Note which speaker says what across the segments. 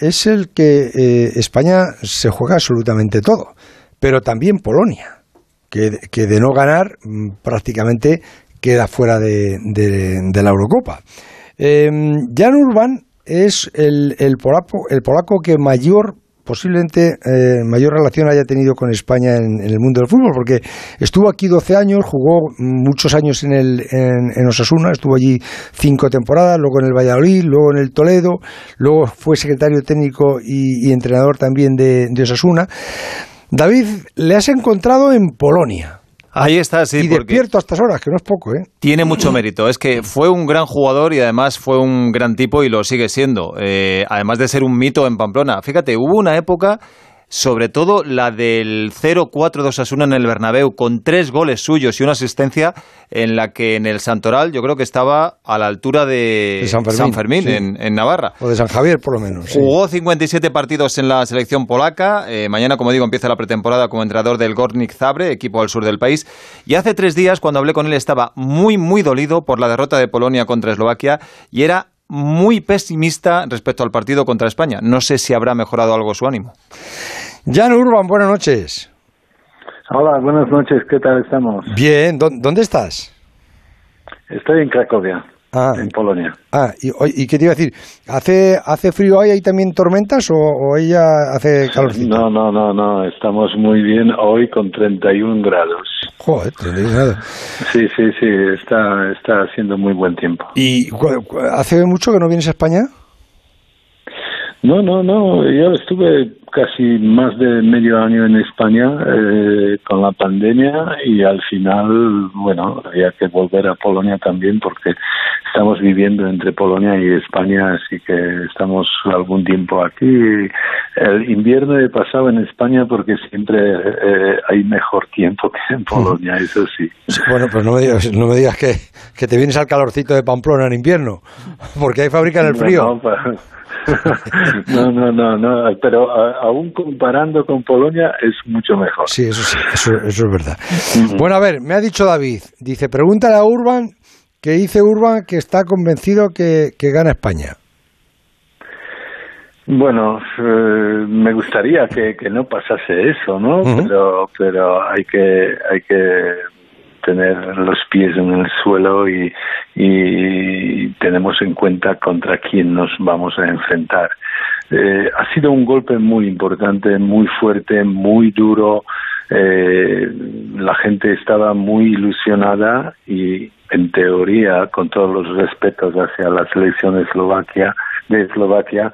Speaker 1: es el que eh, España se juega absolutamente todo, pero también Polonia, que, de no ganar mm, prácticamente queda fuera de, la Eurocopa. Eh, Jan Urban es el, el, polaco, el polaco que mayor posiblemente eh, mayor relación haya tenido con España en, el mundo del fútbol, porque estuvo aquí 12 años, jugó muchos años en, el, en, Osasuna, estuvo allí cinco temporadas, luego en el Valladolid, luego en el Toledo, luego fue secretario técnico y, entrenador también de, de Osasuna. David, le has encontrado en Polonia.
Speaker 2: Ahí está, sí.
Speaker 1: Y despierto a estas horas, que no es poco, ¿eh?
Speaker 2: Tiene mucho mérito. Es que fue un gran jugador y además fue un gran tipo y lo sigue siendo. Eh, además de ser un mito en Pamplona. Fíjate, hubo una época sobre todo la del 0-4 de Osasuna en el Bernabéu, con tres goles suyos y una asistencia en la que en el Santoral yo creo que estaba a la altura de, San Fermín, en, Navarra.
Speaker 1: O de San Javier, por lo menos.
Speaker 2: Jugó 57 partidos en la selección polaca. Eh, mañana, como digo, empieza la pretemporada como entrenador del Gornik Zabre, equipo al sur del país. Y hace tres días, cuando hablé con él, estaba muy, muy dolido por la derrota de Polonia contra Eslovaquia y era muy pesimista respecto al partido contra España. No sé si habrá mejorado algo su ánimo.
Speaker 1: Jan Urban, buenas noches.
Speaker 3: Hola, buenas noches, ¿qué tal estamos?
Speaker 1: Bien, ¿dónde estás?
Speaker 3: Estoy en Cracovia. Ah, en Polonia.
Speaker 1: Ah, y, qué te iba a decir? ¿Hace, hace frío ahí? ¿Hay también tormentas o, ella hace calorcito?
Speaker 3: No, no, no, no, estamos muy bien hoy con 31 grados.
Speaker 1: Joder, 31 grados.
Speaker 3: Sí, sí, sí, está, está haciendo muy buen tiempo.
Speaker 1: ¿Y hace mucho que no vienes a España?
Speaker 3: No, no, no, yo estuve casi más de medio año en España eh, con la pandemia y al final, bueno, había que volver a Polonia también porque estamos viviendo entre Polonia y España, así que estamos algún tiempo aquí. El invierno he pasado en España porque siempre eh, hay mejor tiempo que en Polonia, eso sí.
Speaker 1: Bueno, pues no me digas, no me digas que, que te vienes al calorcito de Pamplona en invierno, porque hay fábrica en el frío.
Speaker 3: no, no, no, no, pero aún comparando con Polonia es mucho mejor.
Speaker 1: Sí, eso sí, eso, es verdad. Bueno, a ver, me ha dicho David, dice, pregúntale a Urban, que dice Urban que está convencido que, gana España.
Speaker 3: Bueno, eh, me gustaría que, que, no pasase eso, ¿no? Pero pero hay que hay que tener los pies en el suelo y, tenemos en cuenta contra quién nos vamos a enfrentar. Eh, ha sido un golpe muy importante, muy fuerte, muy duro. Eh, la gente estaba muy ilusionada y, en teoría, con todos los respetos hacia la selección de Eslovaquia, de Eslovaquia,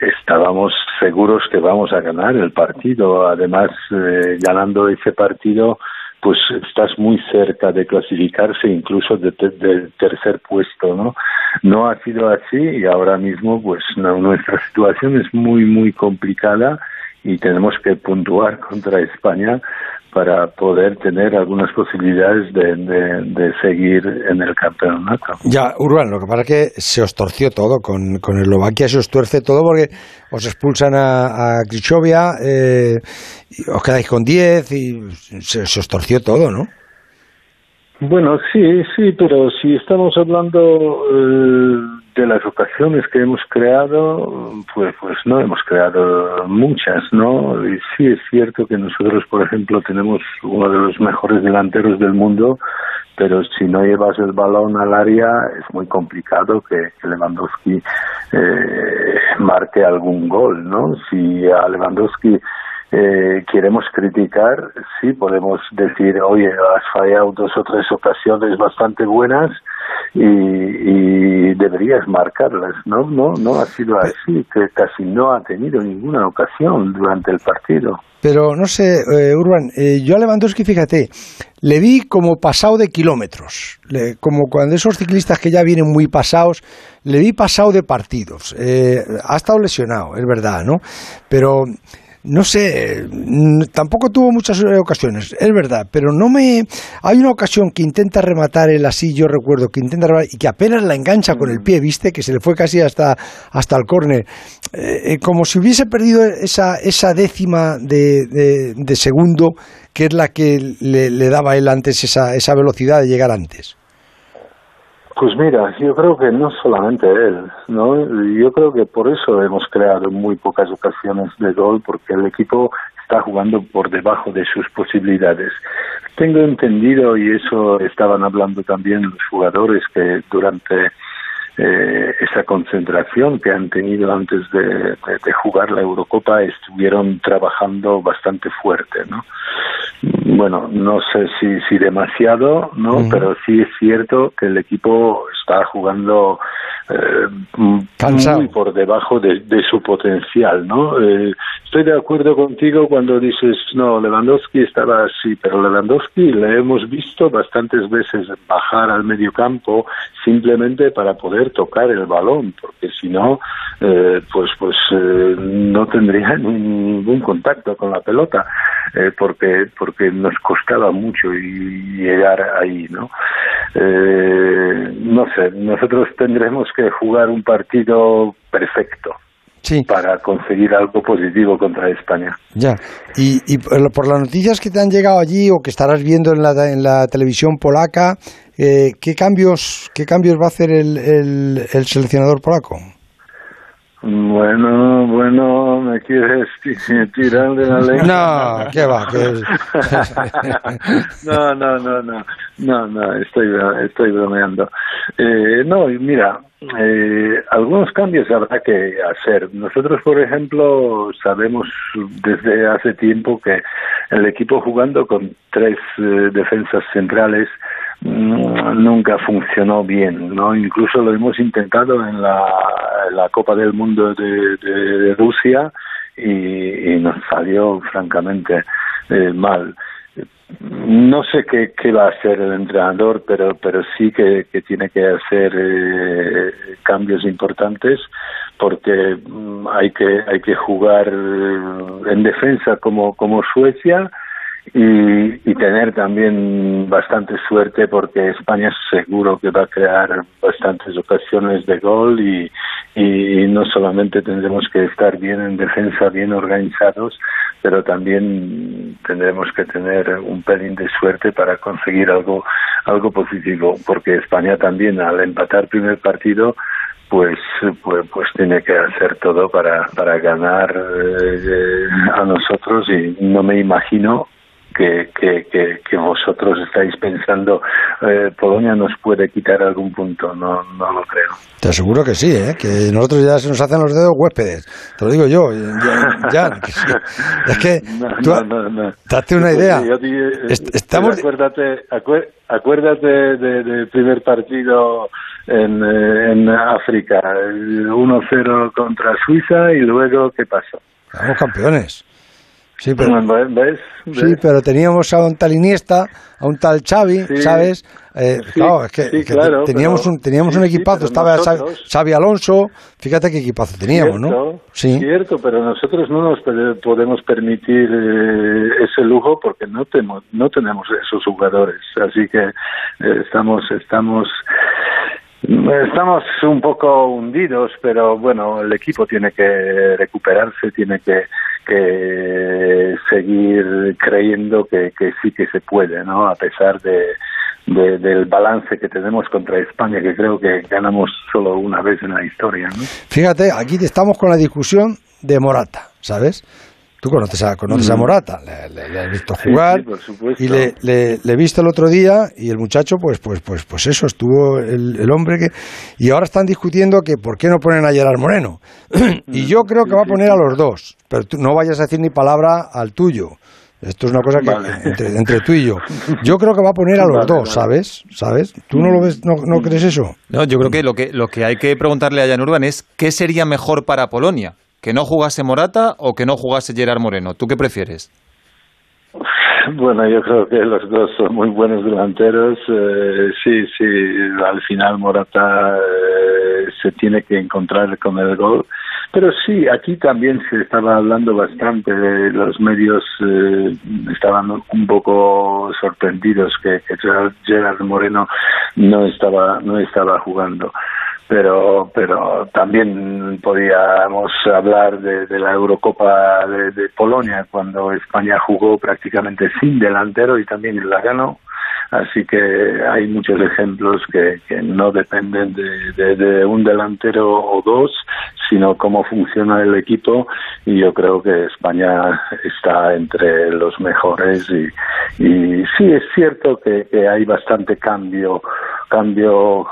Speaker 3: estábamos seguros que vamos a ganar el partido. Además, eh, ganando ese partido, pues estás muy cerca de clasificarse incluso del tercer puesto, ¿no? No ha sido así y ahora mismo pues nuestra situación es muy muy complicada y tenemos que puntuar contra España para poder tener algunas posibilidades de, seguir en el campeonato.
Speaker 1: Ya, Urban, lo que pasa es que se os torció todo, con, con Eslovaquia se os tuerce todo porque os expulsan a, a eh, os quedáis con 10 y se, se os torció todo, ¿no?
Speaker 3: Bueno, sí, sí, pero si estamos hablando eh, de las ocasiones que hemos creado, pues, pues no hemos creado muchas, ¿no? Y sí es cierto que nosotros, por ejemplo, tenemos uno de los mejores delanteros del mundo, pero si no llevas el balón al área es muy complicado que, Lewandowski eh, marque algún gol, ¿no? Si a Lewandowski eh, queremos criticar, sí podemos decir, oye, has fallado dos o tres ocasiones bastante buenas y, deberías marcarlas, ¿no? No, no ha sido así, que casi no ha tenido ninguna ocasión durante el partido.
Speaker 1: Pero no sé, eh, Urban, eh, yo a Lewandowski, fíjate, le vi como pasado de kilómetros, como cuando esos ciclistas que ya vienen muy pasados, le vi pasado de partidos. Eh, ha estado lesionado, es verdad, ¿no? Pero no sé, tampoco tuvo muchas ocasiones, es verdad, pero no me... Hay una ocasión que intenta rematar el así, yo recuerdo, que intenta rematar y que apenas la engancha con el pie, ¿viste? Que se le fue casi hasta, hasta el córner. Eh, eh, como si hubiese perdido esa, esa décima de, de, segundo, que es la que le, le daba él antes esa, esa velocidad de llegar antes.
Speaker 3: Pues mira, yo creo que no solamente él, ¿no? Yo creo que por eso hemos creado muy pocas ocasiones de gol, porque el equipo está jugando por debajo de sus posibilidades. Tengo entendido, y eso estaban hablando también los jugadores, que durante eh, esa concentración que han tenido antes de, jugar la Eurocopa estuvieron trabajando bastante fuerte, ¿no? Bueno, no sé si, si demasiado, ¿no? Pero sí es cierto que el equipo está jugando eh, muy por debajo de, su potencial, ¿no? Eh, estoy de acuerdo contigo cuando dices, no, Lewandowski estaba así, pero Lewandowski le hemos visto bastantes veces bajar al medio campo simplemente para poder tocar el balón, porque si no, eh, pues, pues eh, no tendría ningún contacto con la pelota, eh, porque, porque nos costaba mucho llegar ahí, ¿no? no sé, nosotros tendremos que jugar un partido perfecto. para conseguir algo positivo contra España.
Speaker 1: Ya, y, y, por las noticias que te han llegado allí o que estarás viendo en la, en la televisión polaca, eh, ¿qué, cambios, ¿qué cambios va a hacer el, el, el seleccionador polaco?
Speaker 3: Bueno, bueno, me quieres tirar de la ley.
Speaker 1: No, ¿qué va?
Speaker 3: no, no, no, no, no, no, estoy, estoy bromeando. Eh, no, mira, eh, algunos cambios habrá que hacer. Nosotros, por ejemplo, sabemos desde hace tiempo que el equipo jugando con tres eh, defensas centrales Mm, nunca funcionó bien, ¿no? Incluso lo hemos intentado en la, la Copa del Mundo de, Rusia y, nos salió francamente eh, mal. No sé qué, qué, va a hacer el entrenador, pero, pero sí que, tiene que hacer eh, cambios importantes porque mm, hay que hay que jugar en defensa como como Suecia y, tener también bastante suerte porque España seguro que va a crear bastantes ocasiones de gol y, y no solamente tendremos que estar bien en defensa, bien organizados, pero también tendremos que tener un pelín de suerte para conseguir algo algo positivo porque España también al empatar primer partido pues, pues, pues tiene que hacer todo para, para ganar eh, a nosotros y no me imagino que, que, que, vosotros estáis pensando eh, Polonia nos puede quitar algún punto, no, no lo creo.
Speaker 1: Te aseguro que sí, ¿eh? que nosotros ya se nos hacen los dedos huéspedes, te lo digo yo, ya, es que tú, date una idea.
Speaker 3: Estamos... Acuérdate, acuérdate del primer partido en, eh, en África, 1-0 contra Suiza y luego, ¿qué pasó?
Speaker 1: Somos campeones. Sí, pero, sí, pero teníamos a un tal Iniesta, a un tal Xavi, ¿sabes? Eh, claro, es que, teníamos un teníamos un equipazo, estaba Xavi Alonso, fíjate qué equipazo teníamos, ¿no?
Speaker 3: Sí. Cierto, pero nosotros no nos podemos permitir eh, ese lujo porque no tenemos no tenemos esos jugadores, así que eh, estamos estamos Estamos un poco hundidos, pero bueno, el equipo tiene que recuperarse, tiene que que seguir creyendo que, que sí que se puede, ¿no? A pesar de, del balance que tenemos contra España, que creo que ganamos solo una vez en la historia, ¿no?
Speaker 1: Fíjate, aquí estamos con la discusión de Morata, ¿sabes? Tú conoces a, conoces a mm. Morata, le, has visto jugar y le, le, he visto el otro día y el muchacho, pues, pues, pues, pues eso, estuvo el, el, hombre que... Y ahora están discutiendo que por qué no ponen a Gerard Moreno. y yo creo que va a poner a los dos, pero tú no vayas a decir ni palabra al tuyo. Esto es una cosa que entre, tú y yo. Yo creo que va a poner a los dos, ¿sabes? ¿Sabes? ¿Tú no lo ves, no, no, crees eso?
Speaker 2: No, yo creo que lo que lo que hay que preguntarle a Jan Urban es qué sería mejor para Polonia. ¿Que no jugase Morata o que no jugase Gerard Moreno? ¿Tú qué prefieres?
Speaker 3: Bueno, yo creo que los dos son muy buenos delanteros. Eh, sí, sí, al final Morata eh, se tiene que encontrar con el gol. Pero sí, aquí también se estaba hablando bastante, los medios eh, estaban un poco sorprendidos que, que Gerard Moreno no estaba, no estaba jugando pero pero también podíamos hablar de, la Eurocopa de, Polonia cuando España jugó prácticamente sin delantero y también la ganó. Así que hay muchos ejemplos que, no dependen de, de, un delantero o dos, sino cómo funciona el equipo. Y yo creo que España está entre los mejores y, y sí es cierto que hay bastante cambio cambio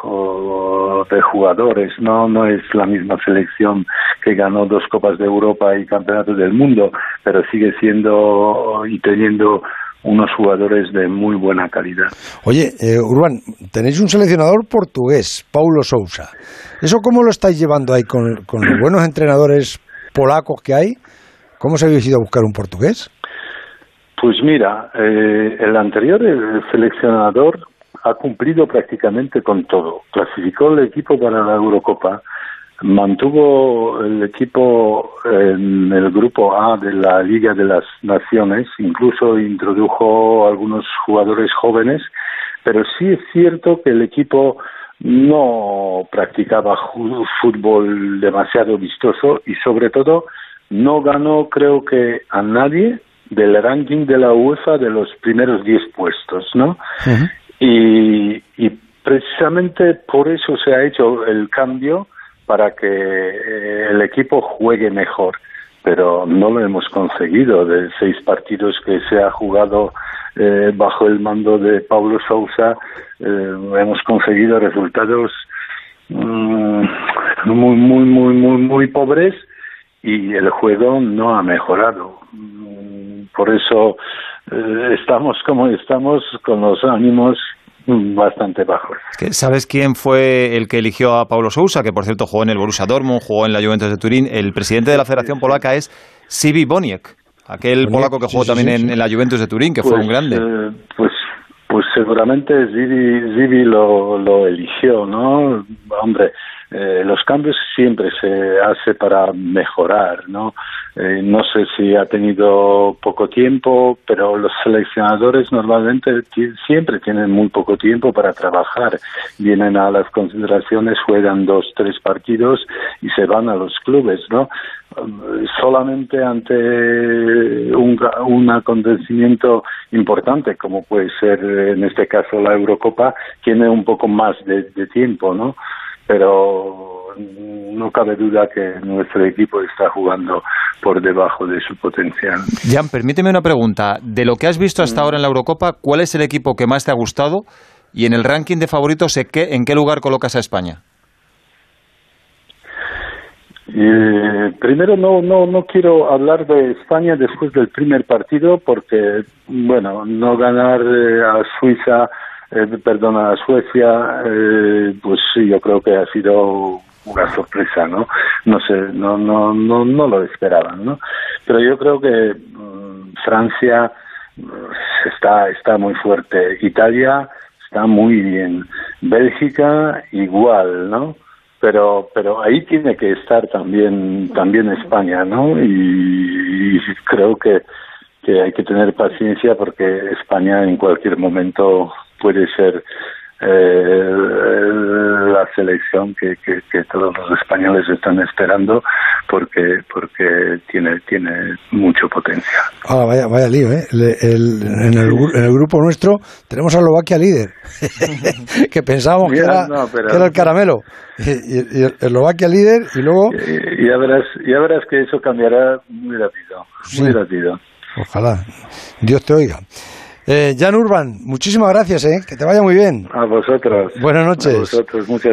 Speaker 3: de jugadores no no es la misma selección que ganó dos copas de Europa y campeonatos del mundo pero sigue siendo y teniendo unos jugadores de muy buena calidad.
Speaker 1: Oye, eh, Urban, tenéis un seleccionador portugués, Paulo Sousa. ¿Eso cómo lo estáis llevando ahí con, los buenos entrenadores polacos que hay? ¿Cómo se habéis ido a buscar un portugués?
Speaker 3: Pues mira, eh, el anterior el seleccionador ha cumplido prácticamente con todo. Clasificó el equipo para la Eurocopa, mantuvo el equipo en el grupo A de la Liga de las Naciones, incluso introdujo algunos jugadores jóvenes, pero sí es cierto que el equipo no practicaba fútbol demasiado vistoso y sobre todo no ganó creo que a nadie del ranking de la UEFA de los primeros diez puestos, ¿no? Y, y precisamente por eso se ha hecho el cambio para que eh, el equipo juegue mejor, pero no lo hemos conseguido. De seis partidos que se ha jugado eh, bajo el mando de Paulo Sousa, eh, hemos conseguido resultados mm, muy, muy, muy, muy, muy pobres y el juego no ha mejorado. Por eso estamos como estamos con los ánimos bastante bajos.
Speaker 2: ¿Sabes quién fue el que eligió a Paulo Sousa, que por cierto jugó en el Borussia Dortmund, jugó en la Juventus de Turín? El presidente de la Federación Polaca es Sibi Boniek, aquel polaco que jugó también En, la Juventus de Turín, que fue un pues, grande.
Speaker 3: Eh, pues pues seguramente Zibi, lo, lo eligió, ¿no? Hombre, eh, los cambios siempre se hace para mejorar, ¿no? Eh, no sé si ha tenido poco tiempo, pero los seleccionadores normalmente siempre tienen muy poco tiempo para trabajar. Vienen a las consideraciones, juegan dos, tres partidos y se van a los clubes, ¿no? solamente ante un, un acontecimiento importante como puede ser en este caso la Eurocopa tiene un poco más de tiempo, ¿no? Pero no cabe duda que nuestro equipo está jugando por debajo de su potencial.
Speaker 2: Jan, permíteme una pregunta. De lo que has visto hasta ahora en la Eurocopa, ¿cuál es el equipo que más te ha gustado? Y en el ranking de favoritos, ¿en qué lugar colocas a España?
Speaker 3: Eh, primero no no no quiero hablar de España después del primer partido porque bueno no ganar eh, a Suiza eh, perdona, Suecia, eh, pues sí, yo creo que ha sido una sorpresa, ¿no? No sé, no, no, no, no lo esperaban, ¿no? Pero yo creo que mm, Francia mm, está, está muy fuerte, Italia está muy bien, Bélgica igual, ¿no? Pero, pero ahí tiene que estar también, también España, ¿no? y creo que que hay que tener paciencia porque España en cualquier momento puede ser eh, la selección que, que, todos los españoles están esperando porque porque tiene tiene mucho potencial.
Speaker 1: Ah, vaya, vaya lío, ¿eh? en, el, en, el, grupo nuestro tenemos a Eslovaquia líder, que pensábamos que, era, que, era, el caramelo. Y, Eslovaquia líder y luego...
Speaker 3: ya, verás, ya verás que eso cambiará muy rápido, muy rápido.
Speaker 1: Ojalá. Dios te oiga. Eh, Jan Urban, muchísimas gracias, ¿eh? que te vaya muy bien.
Speaker 3: A vosotros.
Speaker 1: Buenas noches.
Speaker 3: A vosotros, muchas